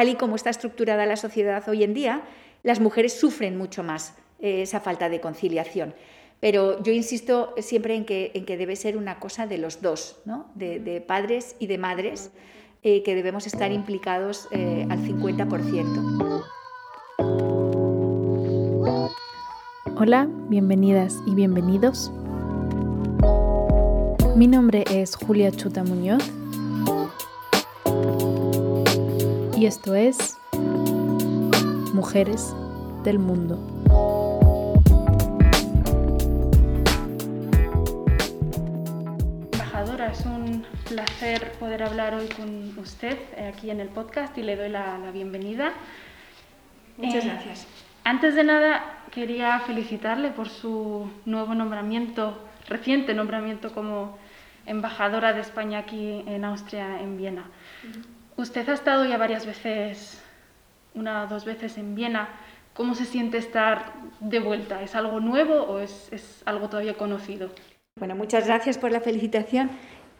tal y como está estructurada la sociedad hoy en día, las mujeres sufren mucho más eh, esa falta de conciliación. Pero yo insisto siempre en que, debe ser una cosa de los dos, ¿no? de, padres y de madres, eh, que debemos estar implicados eh, al 50%. Hola, bienvenidas y bienvenidos. Mi nombre es Julia Chuta Muñoz y esto es Mujeres del Mundo. Embajadora, es un placer poder hablar hoy con usted eh, aquí en el podcast y le doy la, bienvenida. Muchas eh, gracias. Antes de nada, quería felicitarle por su nuevo nombramiento, reciente nombramiento como embajadora de España aquí en Austria, en Viena. Usted ha estado ya varias veces, una o dos veces en Viena. ¿Cómo se siente estar de vuelta? ¿Es algo nuevo o es, algo todavía conocido? Bueno, muchas gracias por la felicitación.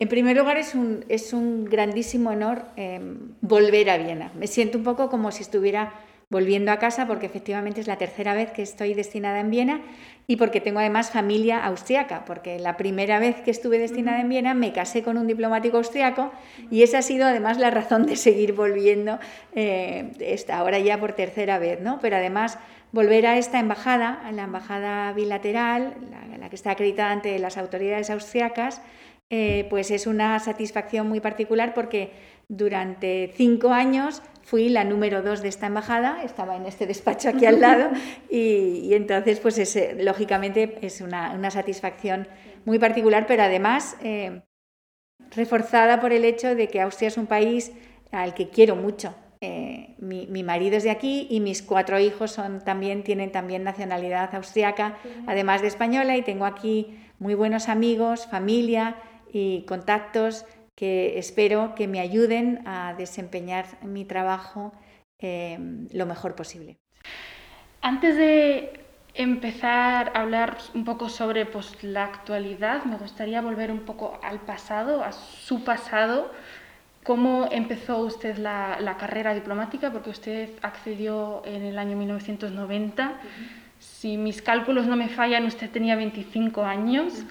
En primer lugar, es un, es un grandísimo honor em, volver a Viena. Me siento un poco como si estuviera volviendo a casa porque efectivamente es la tercera vez que estoy destinada en Viena y porque tengo además familia austriaca, porque la primera vez que estuve destinada en Viena me casé con un diplomático austriaco y esa ha sido además la razón de seguir volviendo eh, ahora ya por tercera vez, ¿no? Pero además volver a esta embajada, a la embajada bilateral, la, que está acreditada ante las autoridades austriacas, eh, pues es una satisfacción muy particular porque durante cinco años fui la número dos de esta embajada, estaba en este despacho aquí al lado y, entonces pues lógicamente es una, satisfacción muy particular, pero además eh, reforzada por el hecho de que Austria es un país al que quiero mucho. Eh, mi, marido es de aquí y mis cuatro hijos son, también, tienen también nacionalidad austriaca, además de española, y tengo aquí muy buenos amigos, familia y contactos que espero que me ayuden a desempeñar mi trabajo em, lo mejor posible. Antes de empezar a hablar un poco sobre pues, la actualidad, me gustaría volver un poco al pasado, a su pasado. ¿Cómo empezó usted la, carrera diplomática? Porque usted accedió en el año 1990. Si mis cálculos no me fallan, usted tenía 25 años,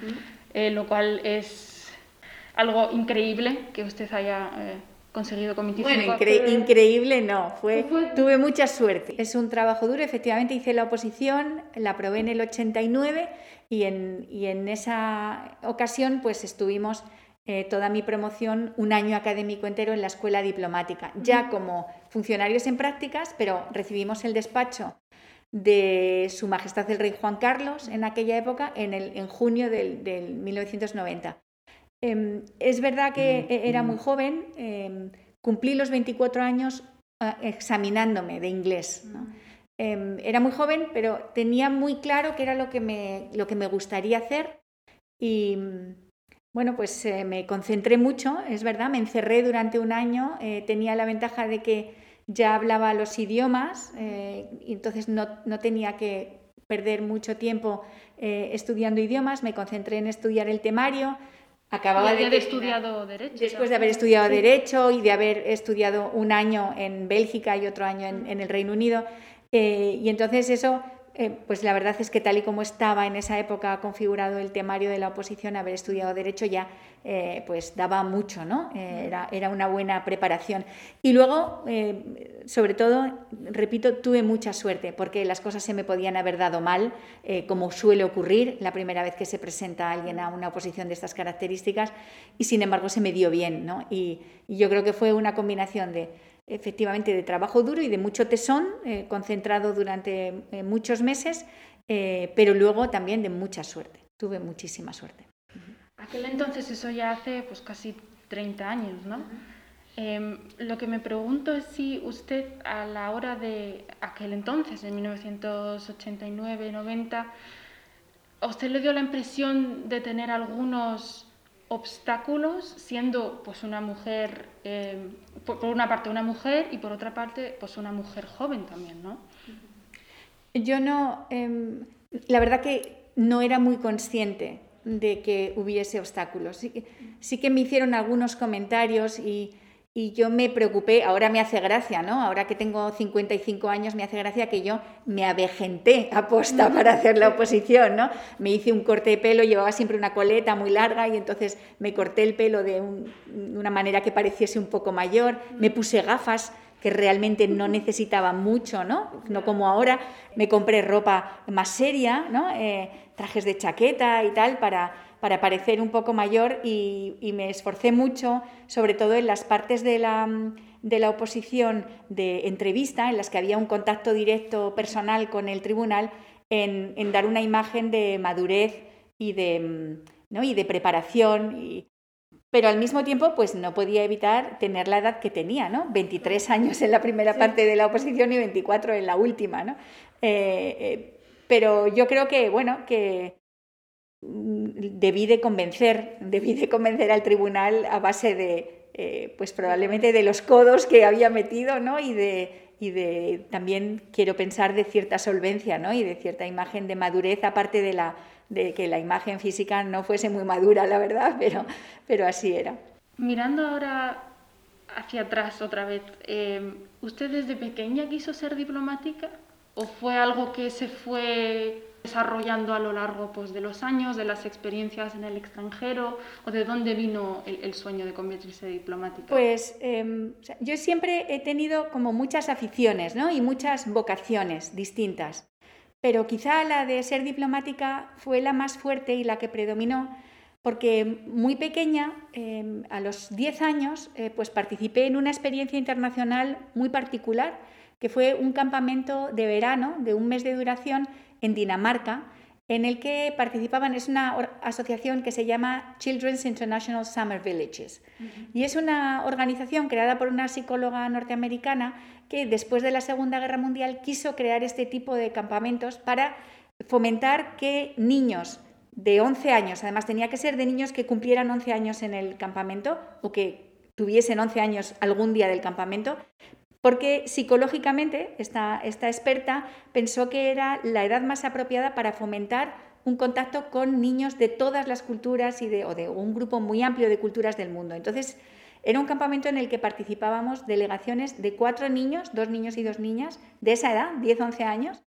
eh, lo cual es algo increíble que usted haya eh, conseguido con 25 Bueno, increíble no, fue, tuve mucha suerte. Es un trabajo duro, efectivamente hice la oposición, la aprobé en el 89 y en, y en esa ocasión pues estuvimos eh, toda mi promoción un año académico entero en la escuela diplomática, ya como funcionarios en prácticas, pero recibimos el despacho de Su Majestad el Rey Juan Carlos en aquella época, en, el, en junio del, del 1990. Em, es verdad que e, era muy joven, em, cumplí los 24 años examinándome de inglés. Em, era muy joven, pero tenía muy claro qué era lo que me, lo que me gustaría hacer y bueno, pues eh, me concentré mucho, es verdad, me encerré durante un año, eh, tenía la ventaja de que ya hablaba los idiomas eh, y entonces no, no, tenía que perder mucho tiempo estudiando idiomas, me concentré en estudiar el temario, Acababa de haber estudiado Derecho. Después de haber estudiado Derecho y de haber estudiado un año en Bélgica y otro año en, el Reino Unido. Eh, y entonces eso, eh, pues la verdad es que tal y como estaba en esa época configurado el temario de la oposición, haber estudiado Derecho ya eh, pues daba mucho, ¿no? era, era, una buena preparación. Y luego, sobre todo, repito, tuve mucha suerte porque las cosas se me podían haber dado mal, eh, como suele ocurrir la primera vez que se presenta alguien a una oposición de estas características, y sin embargo se me dio bien. ¿no? Y, yo creo que fue una combinación de efectivamente de trabajo duro y de mucho tesón, eh, concentrado durante eh, muchos meses, pero luego también de mucha suerte. Tuve muchísima suerte. Aquel entonces, eso ya hace pues casi 30 años, ¿no? Em, lo que me pregunto es si usted a la hora de aquel entonces, en 1989-90, ¿a usted le dio la impresión de tener algunos obstáculos siendo pues una mujer, em, por, una parte una mujer y por otra parte pues una mujer joven también, ¿no? Yo no, em, la verdad que no era muy consciente de que hubiese obstáculos. Sí, sí que me hicieron algunos comentarios y y yo me preocupé, ahora me hace gracia, ¿no? Ahora que tengo 55 años me hace gracia que yo me avejenté a posta para hacer la oposición, ¿no? Me hice un corte de pelo, llevaba siempre una coleta muy larga y entonces me corté el pelo de, una manera que pareciese un poco mayor, me puse gafas que realmente no necesitaba mucho, ¿no? No como ahora, me compré ropa más seria, ¿no? Eh, trajes de chaqueta y tal para para parecer un poco mayor y, me esforcé mucho, sobre todo en las partes de la, de la oposición de entrevista, en las que había un contacto directo personal con el tribunal, en, dar una imagen de madurez y de, ¿no? y de preparación. Y, pero al mismo tiempo, pues no podía evitar tener la edad que tenía, ¿no? 23 años en la primera parte de la oposición y 24 en la última, ¿no? Eh, eh, pero yo creo que, bueno, que, debí de convencer, debí de convencer al tribunal a base de, eh, pues probablemente de los codos que había metido, ¿no? Y de, y de también quiero pensar de cierta solvencia, ¿no? Y de cierta imagen de madurez, aparte de la de que la imagen física no fuese muy madura, la verdad, pero, pero así era. Mirando ahora hacia atrás otra vez, eh, ¿usted desde pequeña quiso ser diplomática? ¿O fue algo que se fue desarrollando a lo largo pues, de los años, de las experiencias en el extranjero, o de dónde vino el, sueño de convertirse en diplomática? Pues em, yo siempre he tenido como muchas aficiones ¿no? y muchas vocaciones distintas, pero quizá la de ser diplomática fue la más fuerte y la que predominó. Porque muy pequeña, em, a los 10 años, eh, pues participé en una experiencia internacional muy particular, que fue un campamento de verano de un mes de duración en Dinamarca, en el que participaban, es una asociación que se llama Children's International Summer Villages. Y es una organización creada por una psicóloga norteamericana que después de la Segunda Guerra Mundial quiso crear este tipo de campamentos para fomentar que niños de 11 años, además tenía que ser de niños que cumplieran 11 años en el campamento o que tuviesen 11 años algún día del campamento, porque psicológicamente esta, experta pensó que era la edad más apropiada para fomentar un contacto con niños de todas las culturas y de, o de un grupo muy amplio de culturas del mundo. Entonces, era un campamento en el que participábamos delegaciones de cuatro niños, dos niños y dos niñas, de esa edad, 10-11 años,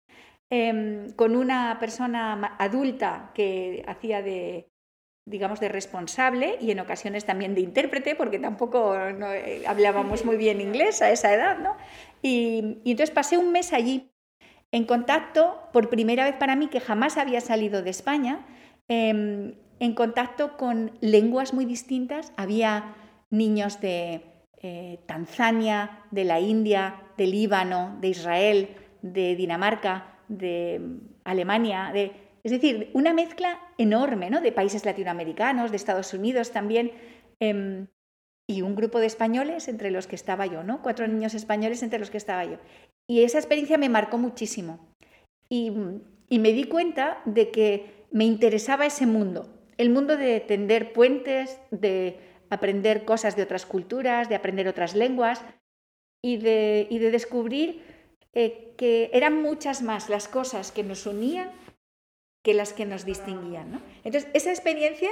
em, con una persona adulta que hacía de, digamos, de responsable y en ocasiones también de intérprete, porque tampoco eh, hablábamos muy bien inglés a esa edad, ¿no? Y, entonces pasé un mes allí en contacto, por primera vez para mí, que jamás había salido de España, em, en contacto con lenguas muy distintas. Había niños de eh, Tanzania, de la India, de Líbano, de Israel, de Dinamarca, de Alemania, de es decir, una mezcla enorme ¿no? de países latinoamericanos, de Estados Unidos también, em, y un grupo de españoles entre los que estaba yo, ¿no? cuatro niños españoles entre los que estaba yo. Y esa experiencia me marcó muchísimo. Y, me di cuenta de que me interesaba ese mundo, el mundo de tender puentes, de aprender cosas de otras culturas, de aprender otras lenguas y de, de descubrir eh, que eran muchas más las cosas que nos unían que las que nos distinguían. Entonces, esa experiencia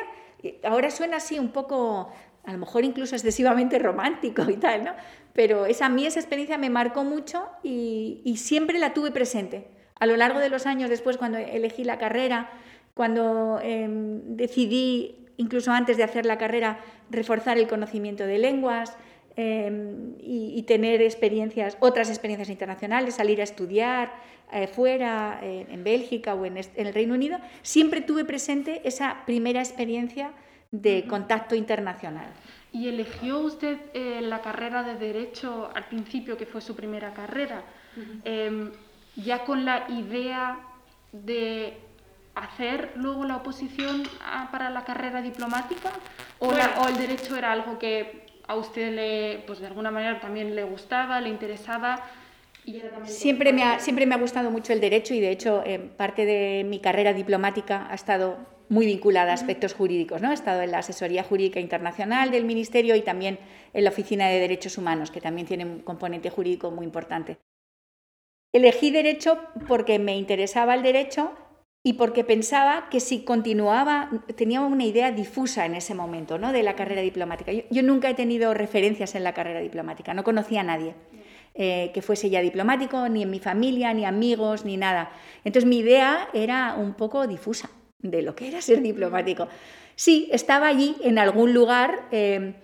ahora suena así un poco, a lo mejor incluso excesivamente romántico y tal, ¿no? Pero esa, a mí esa experiencia me marcó mucho y, siempre la tuve presente. A lo largo de los años después, cuando elegí la carrera, cuando em, decidí, incluso antes de hacer la carrera, reforzar el conocimiento de lenguas, em, y, tener experiencias, otras experiencias internacionales, salir a estudiar, eh, fuera, eh, en Bélgica o en, el Reino Unido, siempre tuve presente esa primera experiencia de contacto internacional. ¿Y eligió usted eh, la carrera de Derecho al principio, que fue su primera carrera, em, ya con la idea de hacer luego la oposición para la carrera diplomática? ¿O, ¿O, el Derecho era algo que a usted le, pues de alguna manera también le gustaba, le interesaba? Siempre me, ha, siempre me ha gustado mucho el derecho y de hecho eh, parte de mi carrera diplomática ha estado muy vinculada a aspectos jurídicos. ¿no? He estado en la asesoría jurídica internacional del Ministerio y también en la Oficina de Derechos Humanos, que también tiene un componente jurídico muy importante. Elegí derecho porque me interesaba el derecho y porque pensaba que si continuaba, tenía una idea difusa en ese momento ¿no? de la carrera diplomática. Yo, nunca he tenido referencias en la carrera diplomática, no conocía a nadie eh, que fuese ya diplomático, ni en mi familia, ni amigos, ni nada. Entonces mi idea era un poco difusa de lo que era ser diplomático. Sí, estaba allí en algún lugar. Eh,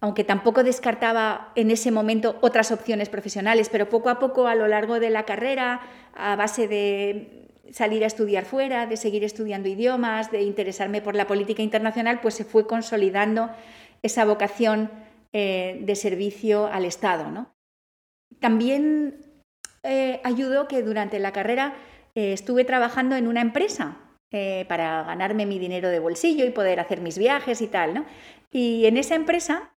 aunque tampoco descartaba en ese momento otras opciones profesionales, pero poco a poco a lo largo de la carrera, a base de salir a estudiar fuera, de seguir estudiando idiomas, de interesarme por la política internacional, pues se fue consolidando esa vocación eh, de servicio al Estado. También eh, ayudó que durante la carrera eh, estuve trabajando en una empresa para ganarme mi dinero de bolsillo y poder hacer mis viajes y tal. Y en esa empresa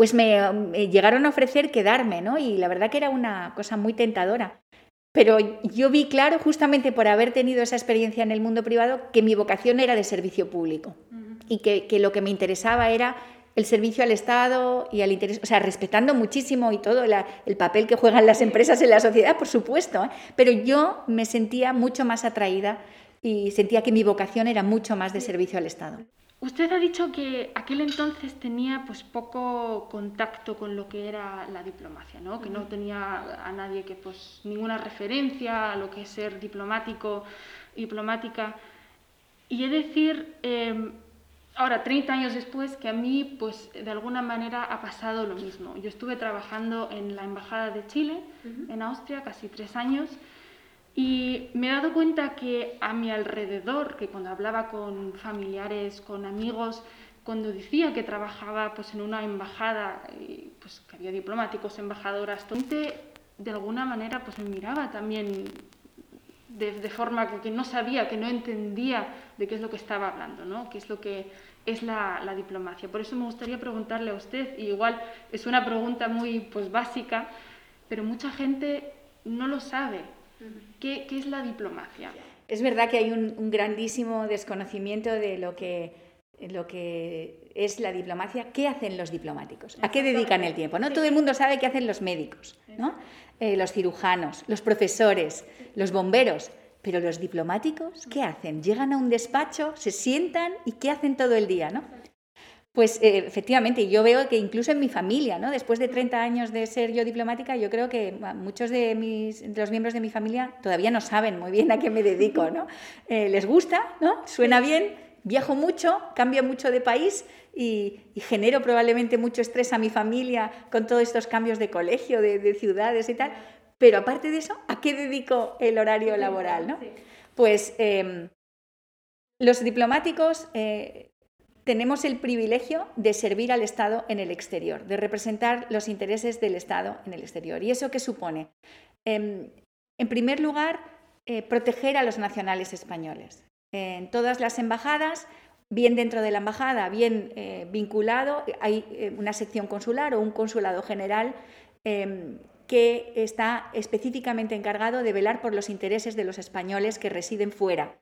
pues me, llegaron a ofrecer quedarme, ¿no? Y la verdad que era una cosa muy tentadora. Pero yo vi claro, justamente por haber tenido esa experiencia en el mundo privado, que mi vocación era de servicio público y que, lo que me interesaba era el servicio al Estado y al interés, o sea, respetando muchísimo y todo el papel que juegan las empresas en la sociedad, por supuesto, ¿eh? pero yo me sentía mucho más atraída y sentía que mi vocación era mucho más de servicio al Estado. Usted ha dicho que aquel entonces tenía pues poco contacto con lo que era la diplomacia, ¿no? Que no tenía a nadie que pues ninguna referencia a lo que es ser diplomático, diplomática. Y es decir, em, ahora 30 años después que a mí pues de alguna manera ha pasado lo mismo. Yo estuve trabajando en la embajada de Chile en Austria casi tres años y me he dado cuenta que a mi alrededor, que cuando hablaba con familiares, con amigos, cuando decía que trabajaba pues, en una embajada, pues, que había diplomáticos, embajadoras, de alguna manera pues, me miraba también de, de, forma que no sabía, que no entendía de qué es lo que estaba hablando, ¿no? qué es lo que es la, la, diplomacia. Por eso me gustaría preguntarle a usted, y igual es una pregunta muy pues, básica, pero mucha gente no lo sabe. ¿Qué, es la diplomacia? Es verdad que hay un, grandísimo desconocimiento de lo que, lo que es la diplomacia. ¿Qué hacen los diplomáticos? ¿A qué dedican el tiempo? ¿no? Todo el mundo sabe qué hacen los médicos, ¿no? Eh, los cirujanos, los profesores, los bomberos. Pero los diplomáticos, ¿qué hacen? Llegan a un despacho, se sientan y ¿qué hacen todo el día? ¿no? Pues eh, efectivamente, yo veo que incluso en mi familia, ¿no? después de 30 años de ser yo diplomática, yo creo que muchos de, mis, los miembros de mi familia todavía no saben muy bien a qué me dedico. ¿no? Eh, les gusta, ¿no? suena bien, viajo mucho, cambio mucho de país y, genero probablemente mucho estrés a mi familia con todos estos cambios de colegio, de, ciudades y tal. Pero aparte de eso, ¿a qué dedico el horario laboral? ¿no? Pues em, los diplomáticos eh, tenemos el privilegio de servir al Estado en el exterior, de representar los intereses del Estado en el exterior. ¿Y eso qué supone? Em, en primer lugar, eh, proteger a los nacionales españoles. En todas las embajadas, bien dentro de la embajada, bien eh, vinculado, hay eh, una sección consular o un consulado general em, que está específicamente encargado de velar por los intereses de los españoles que residen fuera.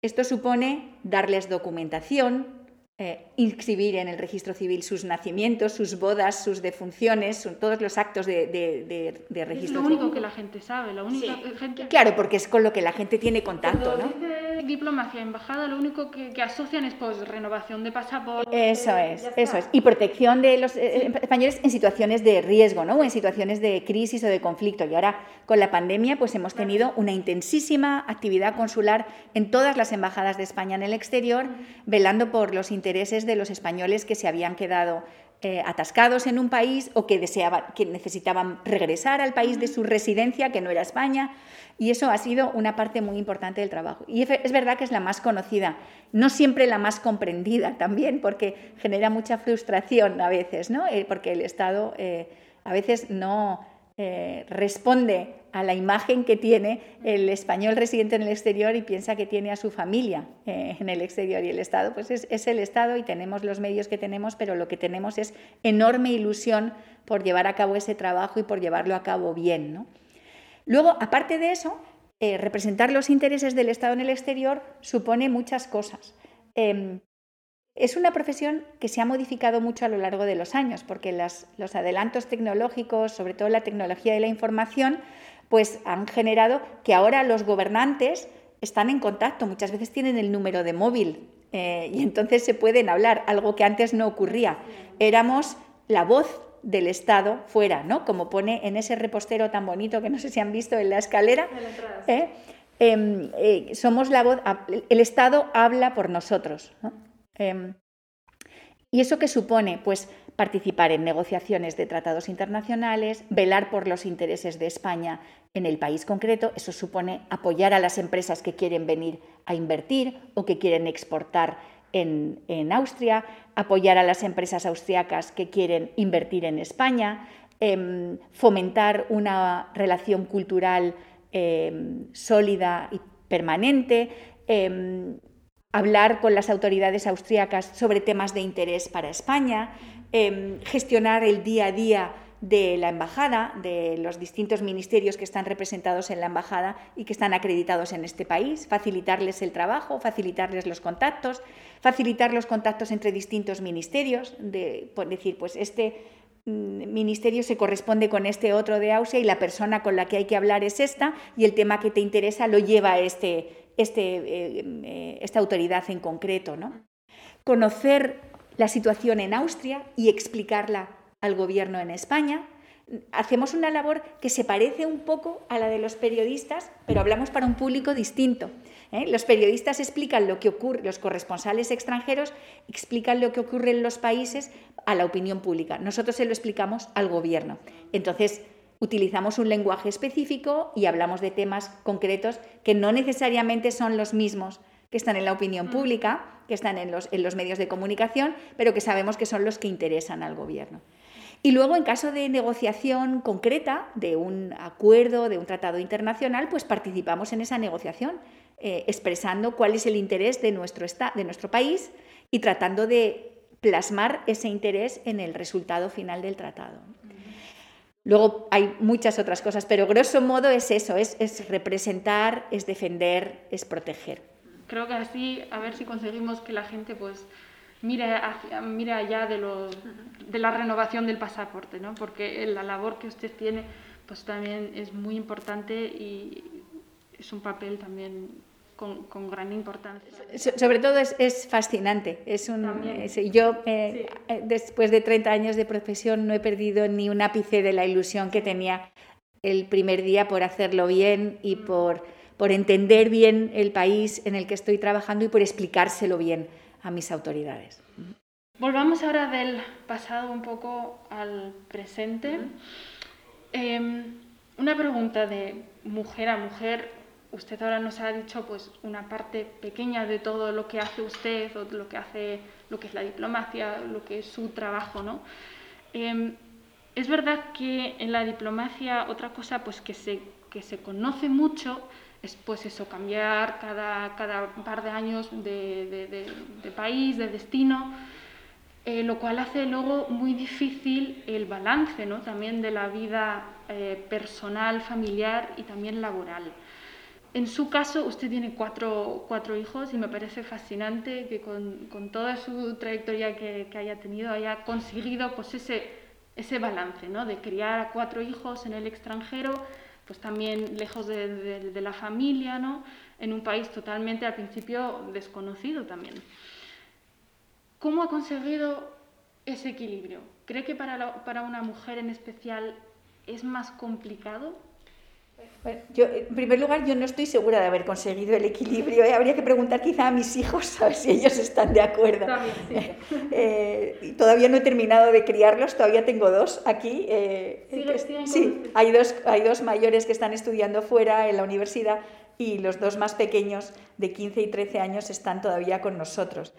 Esto supone darles documentación, eh, inscribir en el registro civil sus nacimientos, sus bodas, sus defunciones, son todos los actos de, de, de, registro civil. Es lo único que la gente sabe, la única gente... Claro, porque es con lo que la gente tiene contacto, ¿no? Dice diplomacia, embajada, lo único que, asocian es pues renovación de pasaporte... Eso es, eso es. Y protección de los eh, españoles en situaciones de riesgo, ¿no? O en situaciones de crisis o de conflicto. Y ahora, con la pandemia, pues hemos tenido una intensísima actividad consular en todas las embajadas de España en el exterior, velando por los intereses intereses de los españoles que se habían quedado eh, atascados en un país o que, deseaban, que necesitaban regresar al país de su residencia, que no era España. Y eso ha sido una parte muy importante del trabajo. Y es verdad que es la más conocida, no siempre la más comprendida también, porque genera mucha frustración a veces, ¿no? Eh, porque el Estado eh, a veces no responde a la imagen que tiene el español residente en el exterior y piensa que tiene a su familia eh, en el exterior y el Estado, pues es, el Estado y tenemos los medios que tenemos, pero lo que tenemos es enorme ilusión por llevar a cabo ese trabajo y por llevarlo a cabo bien. Luego, aparte de eso, eh, representar los intereses del Estado en el exterior supone muchas cosas. Em, es una profesión que se ha modificado mucho a lo largo de los años, porque los adelantos tecnológicos, sobre todo la tecnología de la información, pues han generado que ahora los gobernantes están en contacto, muchas veces tienen el número de móvil eh, y entonces se pueden hablar, algo que antes no ocurría. Éramos la voz del Estado fuera, ¿no? Como pone en ese repostero tan bonito que no sé si han visto en la escalera. ¿eh? Em, eh, somos la voz, el Estado habla por nosotros. Em, ¿Y eso qué supone? Pues participar en negociaciones de tratados internacionales, velar por los intereses de España en el país concreto. Eso supone apoyar a las empresas que quieren venir a invertir o que quieren exportar en, Austria, apoyar a las empresas austriacas que quieren invertir en España, em, fomentar una relación cultural em, sólida y permanente, hablar con las autoridades austriacas sobre temas de interés para España, gestionar el día a día de la embajada, de los distintos ministerios que están representados en la embajada y que están acreditados en este país, facilitarles el trabajo, facilitarles los contactos, facilitar los contactos entre distintos ministerios, de, decir, pues este mm, ministerio se corresponde con este otro de Austria y la persona con la que hay que hablar es esta y el tema que te interesa lo lleva este, este, eh, eh, esta autoridad en concreto. ¿no? Conocer la situación en Austria y explicarla al gobierno en España. Hacemos una labor que se parece un poco a la de los periodistas, pero hablamos para un público distinto. ¿eh? Los periodistas explican lo que ocurre, los corresponsales extranjeros explican lo que ocurre en los países a la opinión pública. Nosotros se lo explicamos al gobierno. Entonces, utilizamos un lenguaje específico y hablamos de temas concretos que no necesariamente son los mismos que están en la opinión mm. pública, que están en los, en los medios de comunicación, pero que sabemos que son los que interesan al gobierno. Y luego, en caso de negociación concreta de un acuerdo, de un tratado internacional, pues participamos en esa negociación, eh, expresando cuál es el interés de nuestro, de nuestro país y tratando de plasmar ese interés en el resultado final del tratado. Luego hay muchas otras cosas, pero grosso modo es eso, es, es, representar, es defender, es proteger. Creo que así, a ver si conseguimos que la gente pues mire, hacia, mire allá de, lo, de la renovación del pasaporte, ¿no? porque la labor que usted tiene pues también es muy importante y es un papel también con, con gran importancia. sobre todo es, es, fascinante. Es un, yo, eh, eh, después de 30 años de profesión, no he perdido ni un ápice de la ilusión que tenía el primer día por hacerlo bien y mm. por, por entender bien el país en el que estoy trabajando y por explicárselo bien a mis autoridades. Volvamos ahora del pasado un poco al presente. Em, una pregunta de mujer a mujer. Usted ahora nos ha dicho pues una parte pequeña de todo lo que hace usted o lo que hace lo que es la diplomacia, lo que es su trabajo, ¿no? Em, es verdad que en la diplomacia otra cosa pues que se, que se conoce mucho es pues eso, cambiar cada, cada par de años de, de, país, de destino, eh, lo cual hace luego muy difícil el balance ¿no? también de la vida eh, personal, familiar y también laboral. En su caso, usted tiene cuatro, cuatro hijos y me parece fascinante que con, con toda su trayectoria que, que, haya tenido haya conseguido pues ese, ese balance ¿no? de criar a cuatro hijos en el extranjero pues también lejos de, la familia, ¿no? en un país totalmente al principio desconocido también. ¿Cómo ha conseguido ese equilibrio? ¿Cree que para, para una mujer en especial es más complicado yo, en primer lugar, yo no estoy segura de haber conseguido el equilibrio. ¿eh? Habría que preguntar quizá a mis hijos a ver si ellos están de acuerdo. Eh, todavía no he terminado de criarlos, todavía tengo dos aquí. Eh, sí, hay dos, hay dos mayores que están estudiando fuera en la universidad y los dos más pequeños de 15 y 13 años están todavía con nosotros.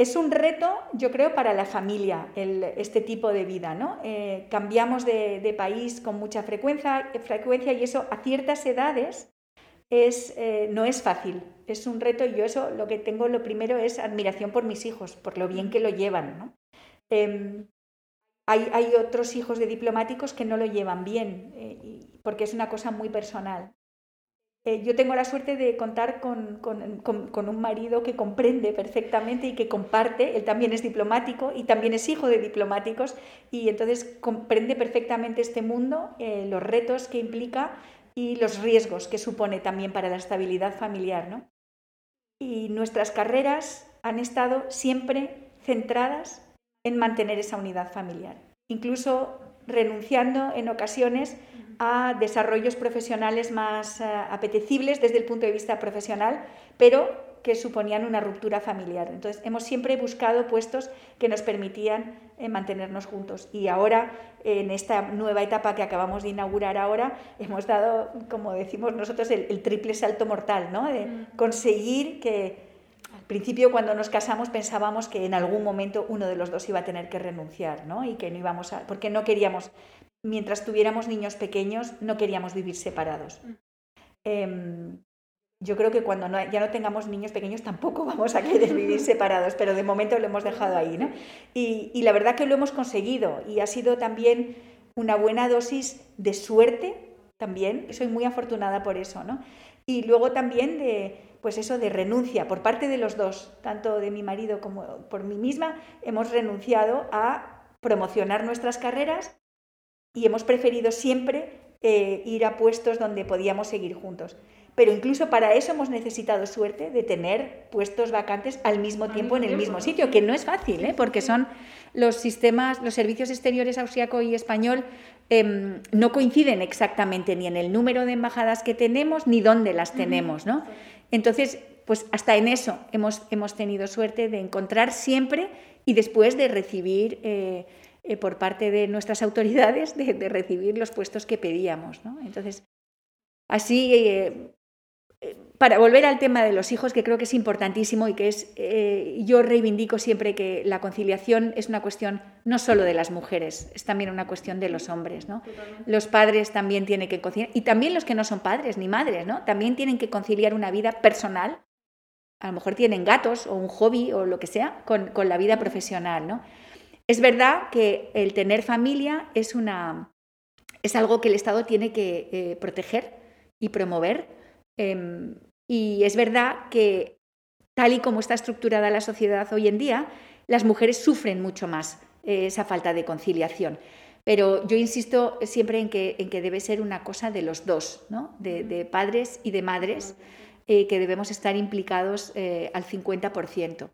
Es un reto, yo creo, para la familia este tipo de vida. ¿no? Eh, cambiamos de, país con mucha frecuencia, y eso a ciertas edades es, eh, no es fácil. Es un reto y yo eso lo que tengo, lo primero es admiración por mis hijos, por lo bien que lo llevan. Em, hay, hay, otros hijos de diplomáticos que no lo llevan bien, eh, porque es una cosa muy personal. Eh, yo tengo la suerte de contar con, un marido que comprende perfectamente y que comparte, él también es diplomático y también es hijo de diplomáticos y entonces comprende perfectamente este mundo, eh, los retos que implica y los riesgos que supone también para la estabilidad familiar. ¿no? Y nuestras carreras han estado siempre centradas en mantener esa unidad familiar, incluso renunciando en ocasiones a desarrollos profesionales más eh, apetecibles desde el punto de vista profesional, pero que suponían una ruptura familiar. Entonces, hemos siempre buscado puestos que nos permitían eh, mantenernos juntos. Y ahora, en esta nueva etapa que acabamos de inaugurar ahora, hemos dado, como decimos nosotros, el, triple salto mortal, ¿no? De mm. conseguir que, al principio cuando nos casamos pensábamos que en algún momento uno de los dos iba a tener que renunciar, ¿no? Y que no íbamos a, porque no queríamos, mientras tuviéramos niños pequeños, no queríamos vivir separados. Mm. Em, yo creo que cuando ya no tengamos niños pequeños tampoco vamos a querer vivir separados, pero de momento lo hemos dejado ahí. ¿no? Y, la verdad que lo hemos conseguido y ha sido también una buena dosis de suerte también, soy muy afortunada por eso, ¿no? Y luego también de, pues eso, de renuncia por parte de los dos, tanto de mi marido como por mí misma, hemos renunciado a promocionar nuestras carreras y hemos preferido siempre eh, ir a puestos donde podíamos seguir juntos. Pero incluso para eso hemos necesitado suerte de tener puestos vacantes al mismo tiempo en el mismo sitio, que no es fácil, ¿eh? porque son los sistemas, los servicios exteriores austriaco y español em, no coinciden exactamente ni en el número de embajadas que tenemos ni dónde las tenemos, ¿no? Entonces, pues hasta en eso hemos, hemos tenido suerte de encontrar siempre y después de recibir eh, eh, por parte de nuestras autoridades, de, de, recibir los puestos que pedíamos, ¿no? Entonces, así para volver al tema de los hijos, que creo que es importantísimo y que es, eh, yo reivindico siempre que la conciliación es una cuestión no solo de las mujeres, es también una cuestión de los hombres, ¿no? Los padres también tienen que conciliar, y también los que no son padres ni madres, ¿no? También tienen que conciliar una vida personal, a lo mejor tienen gatos o un hobby o lo que sea, con, la vida profesional, ¿no? Es verdad que el tener familia es, una, es algo que el Estado tiene que eh, proteger y promover, Em, y es verdad que tal y como está estructurada la sociedad hoy en día, las mujeres sufren mucho más eh, esa falta de conciliación. Pero yo insisto siempre en que, en que debe ser una cosa de los dos, ¿no? de, padres y de madres, eh, que debemos estar implicados al 50%.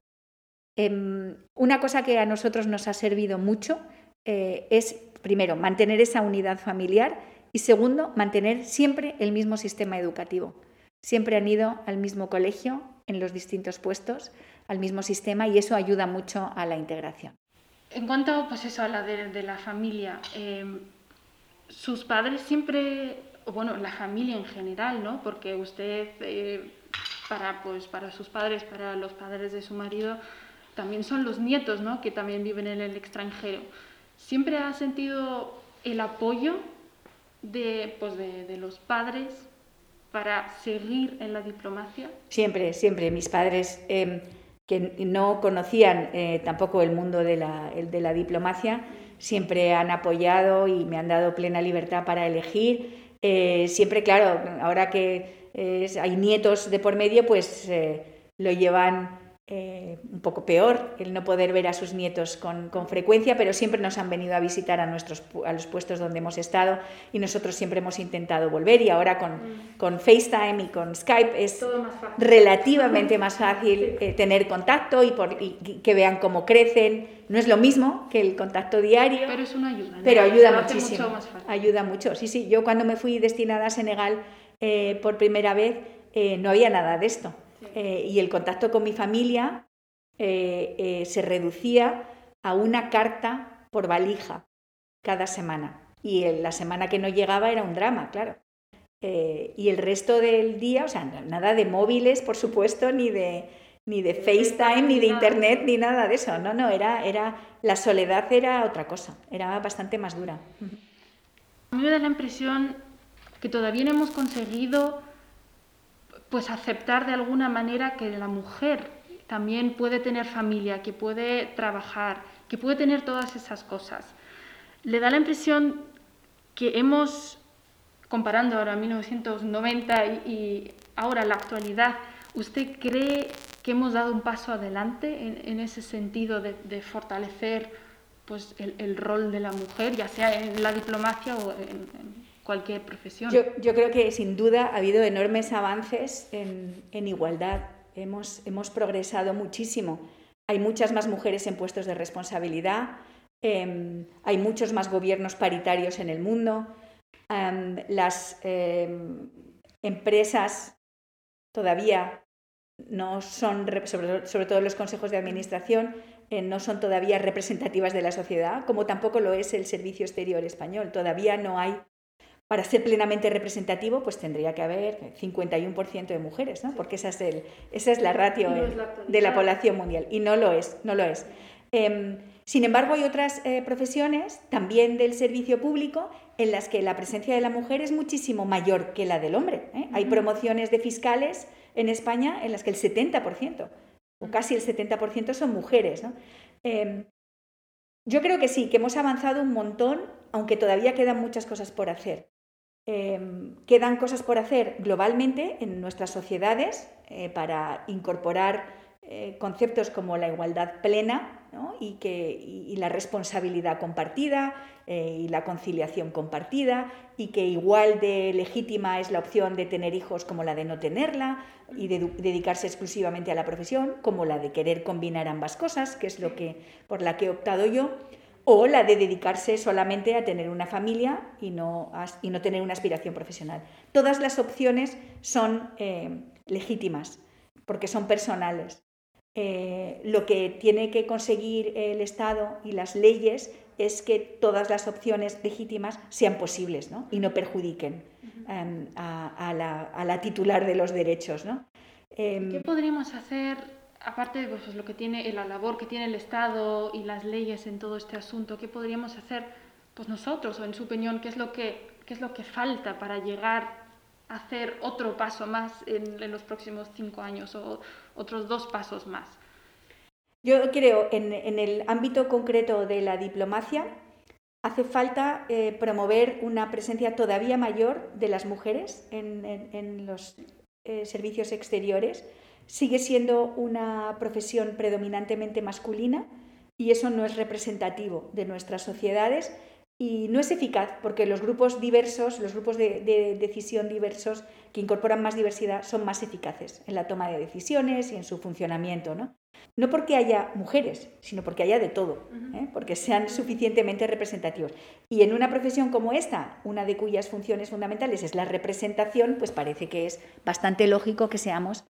Em, una cosa que a nosotros nos ha servido mucho es, primero, mantener esa unidad familiar y segundo, mantener siempre el mismo sistema educativo. Siempre han ido al mismo colegio, en los distintos puestos, al mismo sistema y eso ayuda mucho a la integración. En cuanto pues eso, a la de, la familia, em, sus padres siempre, bueno, la familia en general, ¿no? Porque usted, eh, para, pues, para sus padres, para los padres de su marido, también son los nietos, ¿no? Que también viven en el extranjero. ¿Siempre ha sentido el apoyo de, pues, de los padres para seguir en la diplomacia? Siempre, siempre. Mis padres, em, que no conocían eh, tampoco el mundo de la, de la, diplomacia, siempre han apoyado y me han dado plena libertad para elegir. Eh, siempre, claro, ahora que hay nietos de por medio, pues eh, lo llevan eh, un poco peor el no poder ver a sus nietos con, frecuencia, pero siempre nos han venido a visitar a, nuestros, a los puestos donde hemos estado y nosotros siempre hemos intentado volver y ahora con, mm. con FaceTime y con Skype es relativamente más fácil eh, tener contacto y, por, que vean cómo crecen. No es lo mismo que el contacto diario, pero es una ayuda. Pero ayuda muchísimo. ayuda mucho. Sí, sí. Yo cuando me fui destinada a Senegal eh, por primera vez no había nada de esto. Eh, y el contacto con mi familia eh, eh, se reducía a una carta por valija cada semana. Y la semana que no llegaba era un drama, claro. y el resto del día, o sea, nada de móviles, por supuesto, ni de, ni de FaceTime, ni de Internet, ni nada de eso. No, no, era, era, la soledad era otra cosa, era bastante más dura. A mí me da la impresión que todavía no hemos conseguido pues aceptar de alguna manera que la mujer también puede tener familia, que puede trabajar, que puede tener todas esas cosas. Le da la impresión que hemos, comparando ahora 1990 y, ahora la actualidad, ¿usted cree que hemos dado un paso adelante en, ese sentido de, fortalecer pues, el, rol de la mujer, ya sea en la diplomacia o en, cualquier profesión. Yo, yo, creo que sin duda ha habido enormes avances en, en igualdad. Hemos, hemos, progresado muchísimo. Hay muchas más mujeres en puestos de responsabilidad, eh, hay muchos más gobiernos paritarios en el mundo, eh, las eh, empresas todavía no son, sobre, sobre todo los consejos de administración, eh, no son todavía representativas de la sociedad, como tampoco lo es el Servicio Exterior Español. Todavía no hay, para ser plenamente representativo, pues tendría que haber 51% de mujeres, ¿no? porque esa es, el, esa es la ratio de la población mundial. Y no lo es, no lo es. Eh, sin embargo, hay otras eh, profesiones, también del servicio público, en las que la presencia de la mujer es muchísimo mayor que la del hombre. ¿eh? Hay promociones de fiscales en España en las que el 70%, o casi el 70% son mujeres. ¿no? Eh, yo creo que sí, que hemos avanzado un montón, aunque todavía quedan muchas cosas por hacer. Em, quedan cosas por hacer globalmente en nuestras sociedades eh, para incorporar eh, conceptos como la igualdad plena y, que, la responsabilidad compartida eh, y la conciliación compartida y que igual de legítima es la opción de tener hijos como la de no tenerla y de dedicarse exclusivamente a la profesión como la de querer combinar ambas cosas, que es lo que por la que he optado yo o la de dedicarse solamente a tener una familia y no, y no tener una aspiración profesional. Todas las opciones son eh, legítimas porque son personales. Eh, lo que tiene que conseguir el Estado y las leyes es que todas las opciones legítimas sean posibles y no perjudiquen em, a, la, titular de los derechos. Em, ¿Qué podríamos hacer, aparte de pues, lo que tiene, la labor que tiene el Estado y las leyes en todo este asunto, qué podríamos hacer pues, nosotros, o en su opinión, qué es lo que, qué es lo que falta para llegar hacer otro paso más en, los próximos cinco años o otros dos pasos más? Yo creo en, en el ámbito concreto de la diplomacia hace falta eh, promover una presencia todavía mayor de las mujeres en, en, los eh, servicios exteriores. Sigue siendo una profesión predominantemente masculina y eso no es representativo de nuestras sociedades y no es eficaz porque los grupos diversos, los grupos de, decisión diversos que incorporan más diversidad son más eficaces en la toma de decisiones y en su funcionamiento. No, no porque haya mujeres, sino porque haya de todo, ¿eh? porque sean suficientemente representativos. Y en una profesión como esta, una de cuyas funciones fundamentales es la representación, pues parece que es bastante lógico que seamos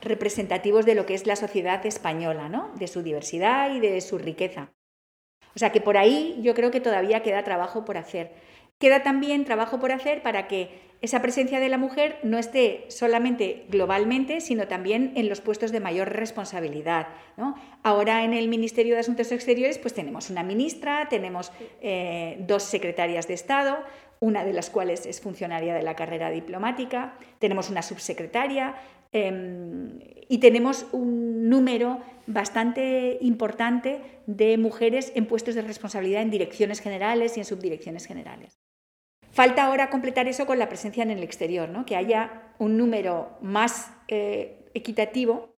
representativos de lo que es la sociedad española, ¿no? de su diversidad y de su riqueza. O sea que por ahí yo creo que todavía queda trabajo por hacer. Queda también trabajo por hacer para que esa presencia de la mujer no esté solamente globalmente, sino también en los puestos de mayor responsabilidad. Ahora en el Ministerio de Asuntos Exteriores pues tenemos una ministra, tenemos eh, dos secretarias de Estado, una de las cuales es funcionaria de la carrera diplomática, tenemos una subsecretaria, Em, y tenemos un número bastante importante de mujeres en puestos de responsabilidad en direcciones generales y en subdirecciones generales. Falta ahora completar eso con la presencia en el exterior, ¿no? que haya un número más eh, equitativo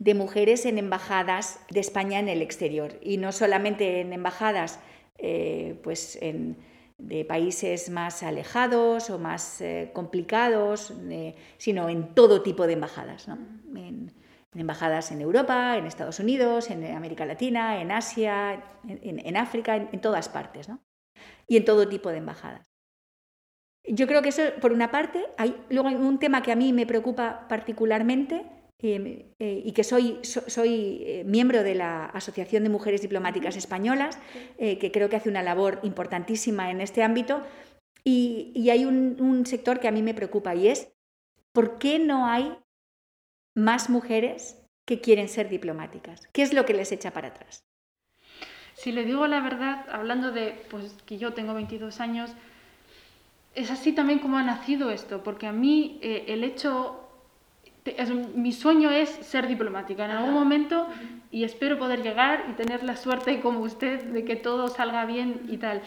de mujeres en embajadas de España en el exterior y no solamente en embajadas eh, pues en, de países más alejados o más eh, complicados, eh, sino en todo tipo de embajadas. En, embajadas en Europa, en Estados Unidos, en América Latina, en Asia, en, África, en, todas partes. Y en todo tipo de embajadas. Yo creo que eso, por una parte, hay, luego hay un tema que a mí me preocupa particularmente, Em, eh, y que soy, soy eh, miembro de la Asociación de Mujeres Diplomáticas Españolas, eh, que creo que hace una labor importantísima en este ámbito. Y, hay un, sector que a mí me preocupa y es, ¿por qué no hay más mujeres que quieren ser diplomáticas? ¿Qué es lo que les echa para atrás? Si le digo la verdad, hablando de pues, que yo tengo 22 años, es así también como ha nacido esto, porque a mí el hecho mi sueño es ser diplomática en algún momento y espero poder llegar y tener la suerte como usted de que todo salga bien y tal.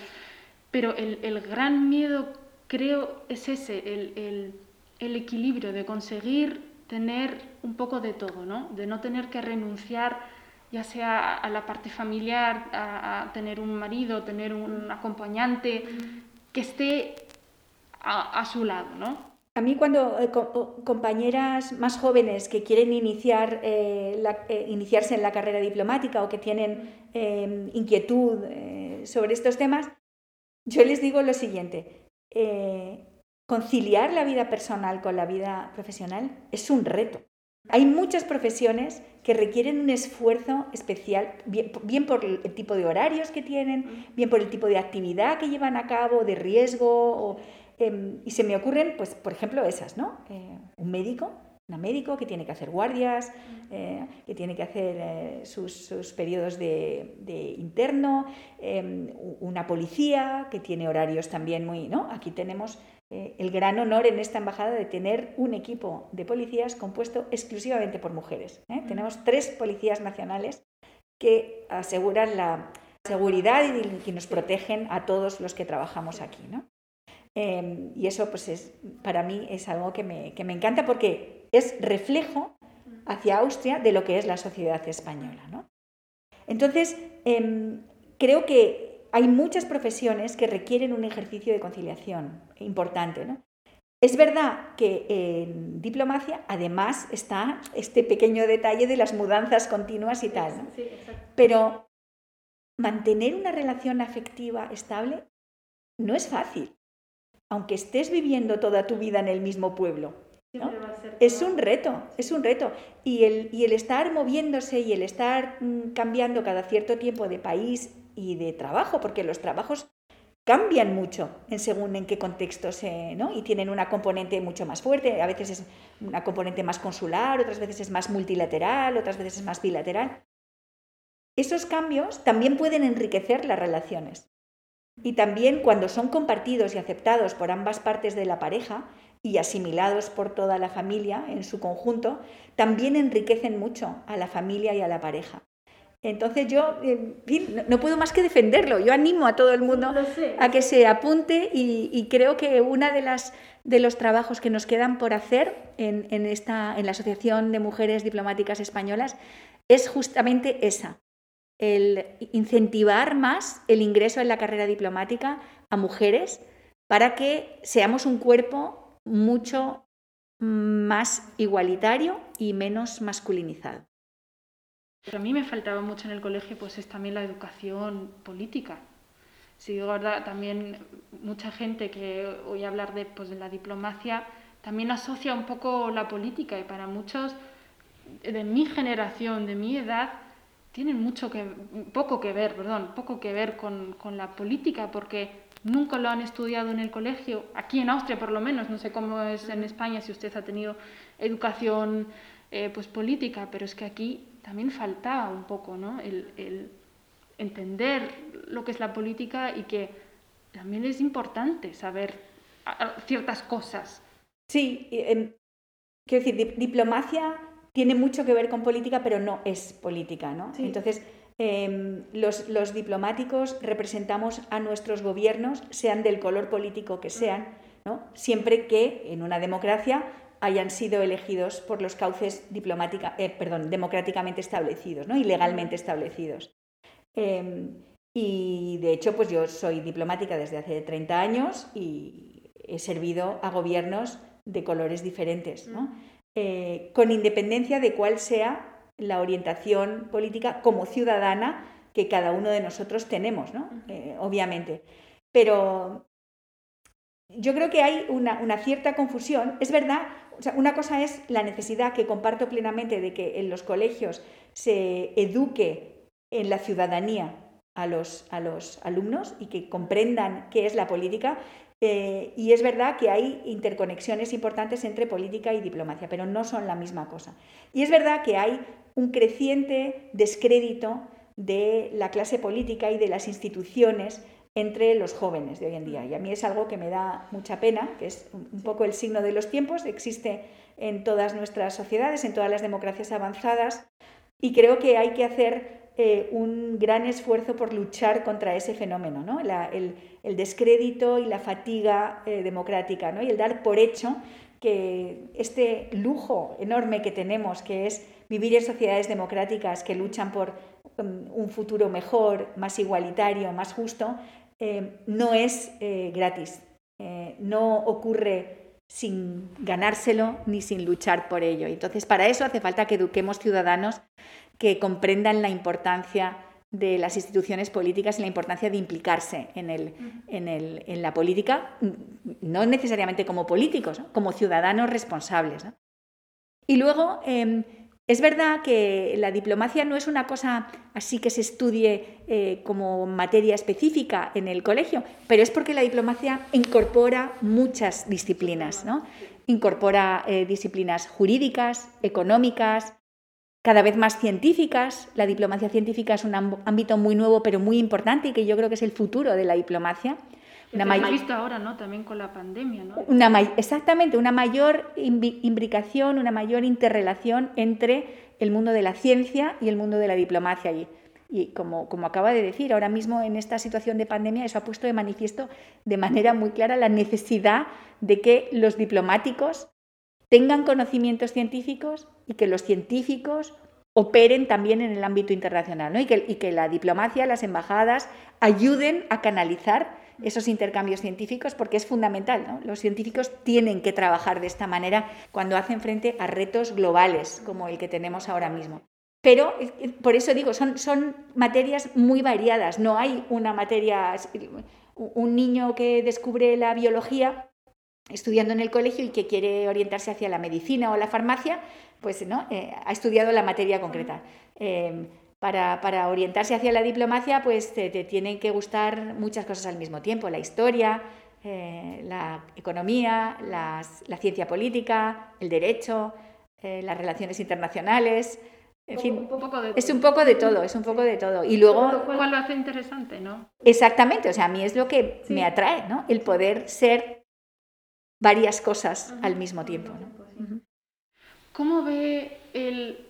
Pero el, el gran miedo creo es ese, el, el, el, equilibrio de conseguir tener un poco de todo, ¿no? de no tener que renunciar ya sea a la parte familiar, a, a tener un marido, tener un acompañante, que esté a, su lado, ¿no? A mí cuando eh, compañeras más jóvenes que quieren iniciar, eh, eh, iniciarse en la carrera diplomática o que tienen inquietud sobre estos temas, yo les digo lo siguiente, conciliar la vida personal con la vida profesional es un reto. Hay muchas profesiones que requieren un esfuerzo especial, bien, por el tipo de horarios que tienen, bien por el tipo de actividad que llevan a cabo, de riesgo. Em, y se me ocurren, pues, por ejemplo, esas, ¿no? Eh, un médico, una médico que tiene que hacer guardias, eh, que tiene que hacer eh, sus, periodos de, de interno, em, una policía que tiene horarios también muy, ¿no? Aquí tenemos el gran honor en esta embajada de tener un equipo de policías compuesto exclusivamente por mujeres. Tenemos tres policías nacionales que aseguran la seguridad y que nos protegen a todos los que trabajamos aquí. Em, y eso, pues, es, para mí es algo que me, encanta porque es reflejo hacia Austria de lo que es la sociedad española. Entonces, em, creo que hay muchas profesiones que requieren un ejercicio de conciliación importante. ¿no? Es verdad que en diplomacia además está este pequeño detalle de las mudanzas continuas y tal, ¿no? pero mantener una relación afectiva estable no es fácil, aunque estés viviendo toda tu vida en el mismo pueblo. Es un reto, es un reto. Y el, y el estar moviéndose y el estar mm, cambiando cada cierto tiempo de país y de trabajo, porque los trabajos cambian mucho en según en qué contexto se, ¿no? Y tienen una componente mucho más fuerte, a veces es una componente más consular, otras veces es más multilateral, otras veces es más bilateral. Esos cambios también pueden enriquecer las relaciones. Y también cuando son compartidos y aceptados por ambas partes de la pareja y asimilados por toda la familia en su conjunto, también enriquecen mucho a la familia y a la pareja. Entonces yo, no puedo más que defenderlo. Yo animo a todo el mundo a que se apunte y, creo que uno de, las, de los trabajos que nos quedan por hacer en, esta, en la Asociación de Mujeres Diplomáticas Españolas es justamente esa, el incentivar más el ingreso en la carrera diplomática a mujeres para que seamos un cuerpo mucho más igualitario y menos masculinizado. Pero a mí me faltaba mucho en el colegio, pues es también la educación política. Si digo verdad, también mucha gente que oye hablar de, pues, de la diplomacia también asocia un poco la política y para muchos de mi generación, de mi edad, tienen mucho que, poco que ver, perdón, poco que ver con, con la política porque nunca lo han estudiado en el colegio, aquí en Austria por lo menos, no sé cómo es en España si usted ha tenido educación eh, pues política, pero es que aquí también faltaba un poco ¿no? el, entender lo que es la política y que también es importante saber ciertas cosas. Sí, em, quiero decir, diplomacia tiene mucho que ver con política, pero no es política, ¿no? Entonces, em, los, los, diplomáticos representamos a nuestros gobiernos, sean del color político que sean, ¿no? Siempre que en una democracia hayan sido elegidos por los cauces eh, perdón, democráticamente establecidos ¿no? y legalmente establecidos. Em, y de hecho, pues yo soy diplomática desde hace 30 años y he servido a gobiernos de colores diferentes, ¿no? Eh, con independencia de cuál sea la orientación política como ciudadana que cada uno de nosotros tenemos, ¿no? Eh, obviamente. Pero yo creo que hay una, una cierta confusión. Es verdad una cosa es la necesidad que comparto plenamente de que en los colegios se eduque en la ciudadanía a los, a los alumnos y que comprendan qué es la política. Eh, y es verdad que hay interconexiones importantes entre política y diplomacia, pero no son la misma cosa. Y es verdad que hay un creciente descrédito de la clase política y de las instituciones entre los jóvenes de hoy en día. Y a mí es algo que me da mucha pena, que es un poco el signo de los tiempos, existe en todas nuestras sociedades, en todas las democracias avanzadas, y creo que hay que hacer eh, un gran esfuerzo por luchar contra ese fenómeno, ¿no? el, descrédito y la fatiga eh, democrática, ¿no? y el dar por hecho que este lujo enorme que tenemos, que es vivir en sociedades democráticas que luchan por um, un futuro mejor, más igualitario, más justo, eh, no es gratis. No ocurre sin ganárselo ni sin luchar por ello. Entonces, para eso hace falta que eduquemos ciudadanos que comprendan la importancia de las instituciones políticas y la importancia de implicarse en, el, en, el, en la política, no necesariamente como políticos, como ciudadanos responsables. Y luego, em, es verdad que la diplomacia no es una cosa así que se estudie eh, como materia específica en el colegio, pero es porque la diplomacia incorpora muchas disciplinas, ¿no? Incorpora eh, disciplinas jurídicas, económicas, cada vez más científicas. La diplomacia científica es un ámbito muy nuevo, pero muy importante y que yo creo que es el futuro de la diplomacia. Una mayor... visto ahora, ¿no? También con la pandemia, ¿no? Una Exactamente, una mayor imbricación, una mayor interrelación entre el mundo de la ciencia y el mundo de la diplomacia. Y, y como, como acaba de decir, ahora mismo en esta situación de pandemia eso ha puesto de manifiesto de manera muy clara la necesidad de que los diplomáticos tengan conocimientos científicos y que los científicos operen también en el ámbito internacional ¿no? y, que, la diplomacia, las embajadas ayuden a canalizar esos intercambios científicos porque es fundamental. ¿no? Los científicos tienen que trabajar de esta manera cuando hacen frente a retos globales como el que tenemos ahora mismo. Pero por eso digo, son, son materias muy variadas. No hay una materia, un niño que descubre la biología estudiando en el colegio y que quiere orientarse hacia la medicina o la farmacia, pues ¿no? Eh, ha estudiado la materia concreta. Eh, para, orientarse hacia la diplomacia, pues te, tienen que gustar muchas cosas al mismo tiempo, la historia, eh, la economía, la ciencia política, el derecho, eh, las relaciones internacionales. En fin, es un poco de todo, es un poco de todo. Y luego... ¿Cuál lo hace interesante, no? Exactamente, o sea, a mí es lo que me atrae, ¿no? El poder ser varias cosas al mismo tiempo. ¿no? ¿Cómo ve el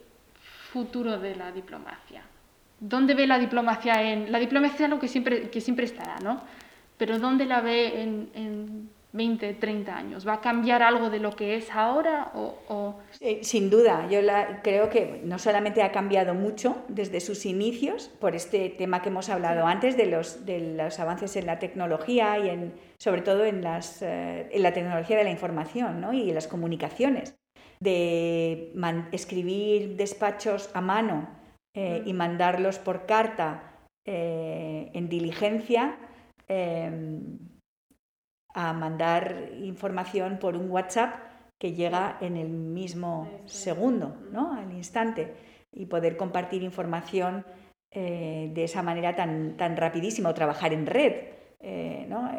futuro de la diplomacia? ¿Dónde ve la diplomacia en... La diplomacia es algo que siempre, que siempre estará, ¿no? Pero ¿dónde la ve en, en 20, 30 años? ¿Va a cambiar algo de lo que es ahora? O, sin duda, yo la, creo que no solamente ha cambiado mucho desde sus inicios, por este tema que hemos hablado antes, de los, de los avances en la tecnología y en, sobre todo en, las, eh, en la tecnología de la información ¿no? y en las comunicaciones de escribir despachos a mano eh, y mandarlos por carta eh, en diligencia em, a mandar información por un WhatsApp que llega en el mismo segundo, ¿no? al instante, y poder compartir información eh, de esa manera tan, tan rapidísima o trabajar en red, ¿no?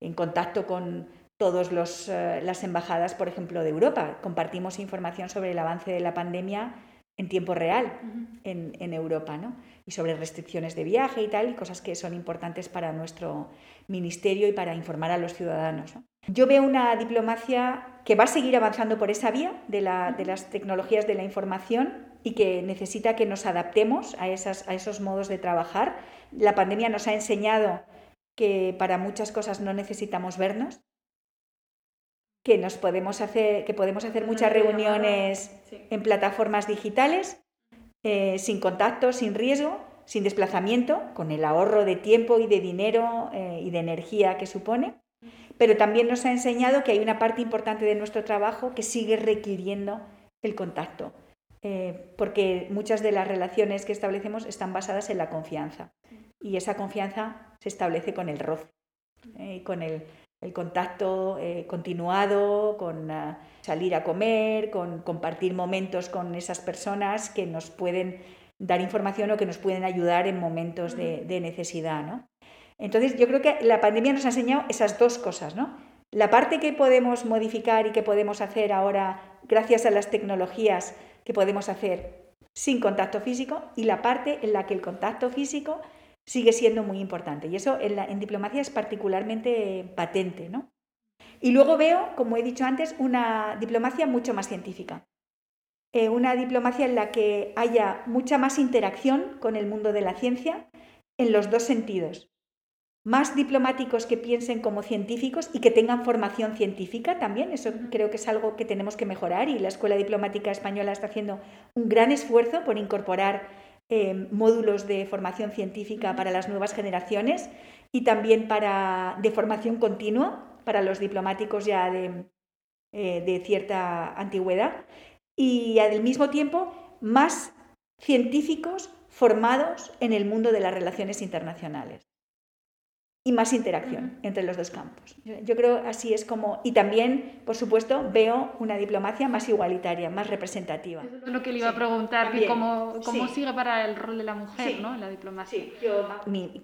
en contacto con, todas eh, las embajadas, por ejemplo, de Europa. Compartimos información sobre el avance de la pandemia en tiempo real en, Europa, ¿no? Y sobre restricciones de viaje y tal, y cosas que son importantes para nuestro ministerio y para informar a los ciudadanos. Yo veo una diplomacia que va a seguir avanzando por esa vía de, las tecnologías de la información y que necesita que nos adaptemos a, esas, a esos modos de trabajar. La pandemia nos ha enseñado que para muchas cosas no necesitamos vernos, que nos podemos hacer, que podemos hacer muchas reuniones en plataformas digitales, eh, sin contacto, sin riesgo, sin desplazamiento, con el ahorro de tiempo y de dinero eh, y de energía que supone. Pero también nos ha enseñado que hay una parte importante de nuestro trabajo que sigue requiriendo el contacto, eh, porque muchas de las relaciones que establecemos están basadas en la confianza. Y esa confianza se establece con el roce, con el el contacto eh, continuado, con ah, salir a comer, con compartir momentos con esas personas que nos pueden dar información o que nos pueden ayudar en momentos de, necesidad. ¿no? Entonces, yo creo que la pandemia nos ha enseñado esas dos cosas. ¿no? La parte que podemos modificar y que podemos hacer ahora gracias a las tecnologías que podemos hacer sin contacto físico y la parte en la que el contacto físico sigue siendo muy importante. Y eso en, diplomacia es particularmente patente. ¿no? Y luego veo, como he dicho antes, una diplomacia mucho más científica. Eh, una diplomacia en la que haya mucha más interacción con el mundo de la ciencia en los dos sentidos. Más diplomáticos que piensen como científicos y que tengan formación científica también. Eso creo que es algo que tenemos que mejorar y la Escuela Diplomática Española está haciendo un gran esfuerzo por incorporar Em, módulos de formación científica para las nuevas generaciones y también para, de formación continua para los diplomáticos ya de, eh, de cierta antigüedad. Y al mismo tiempo más científicos formados en el mundo de las relaciones internacionales y más interacción entre los dos campos. Yo creo así es como, y también, por supuesto, veo una diplomacia más igualitaria, más representativa. Eso es lo que le iba a preguntar, cómo, cómo sigue para el rol de la mujer ¿no? en la diplomacia. Sí, yo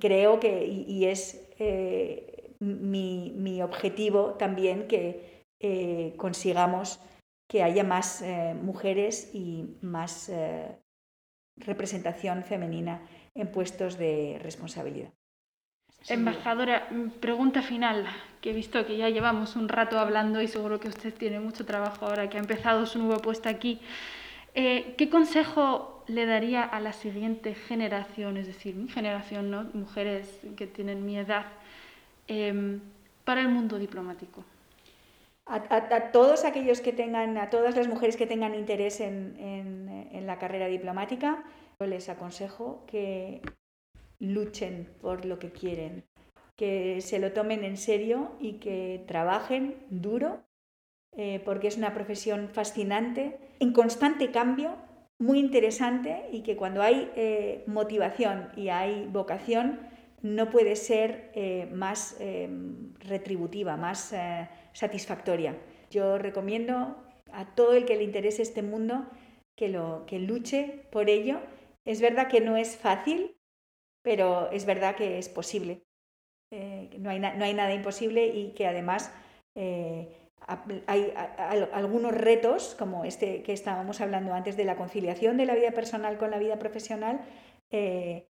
creo que, y, es eh, mi, mi, objetivo también, que eh, consigamos que haya más eh, mujeres y más representación femenina en puestos de responsabilidad. Embajadora, pregunta final, que he visto que ya llevamos un rato hablando y seguro que usted tiene mucho trabajo ahora que ha empezado su nuevo puesto aquí. Eh, ¿Qué consejo le daría a la siguiente generación, es decir, mi generación, ¿no? mujeres que tienen mi edad, em, para el mundo diplomático? A, todos aquellos que tengan, a todas las mujeres que tengan interés en, en la carrera diplomática, les aconsejo que luchen por lo que quieren, que se lo tomen en serio y que trabajen duro, eh, porque es una profesión fascinante, en constante cambio, muy interesante y que cuando hay eh, motivación y hay vocación, no puede ser eh, más retributiva, más satisfactoria. Yo recomiendo a todo el que le interese este mundo que, lo, que luche por ello. Es verdad que no es fácil, pero es verdad que es posible. Eh, no, hay no, hay nada imposible y que además eh, hay, algunos retos, como este que estábamos hablando antes de la conciliación de la vida personal con la vida profesional, eh,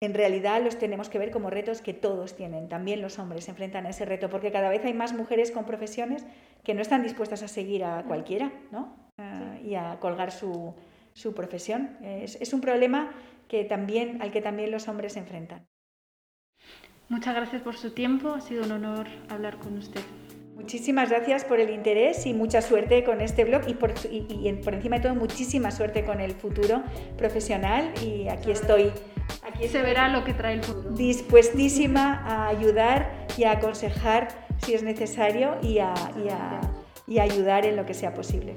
en realidad los tenemos que ver como retos que todos tienen. También los hombres se enfrentan a ese reto, porque cada vez hay más mujeres con profesiones que no están dispuestas a seguir a cualquiera ¿no? y a colgar su, su profesión. Es, es un problema que también, al que también los hombres se enfrentan. Muchas gracias por su tiempo, ha sido un honor hablar con usted. Muchísimas gracias por el interés y mucha suerte con este blog y por, y, por encima de todo muchísima suerte con el futuro profesional y aquí estoy. Aquí se verá lo que trae el futuro. Dispuestísima a ayudar y a aconsejar si es necesario y a, y a ayudar en lo que sea posible.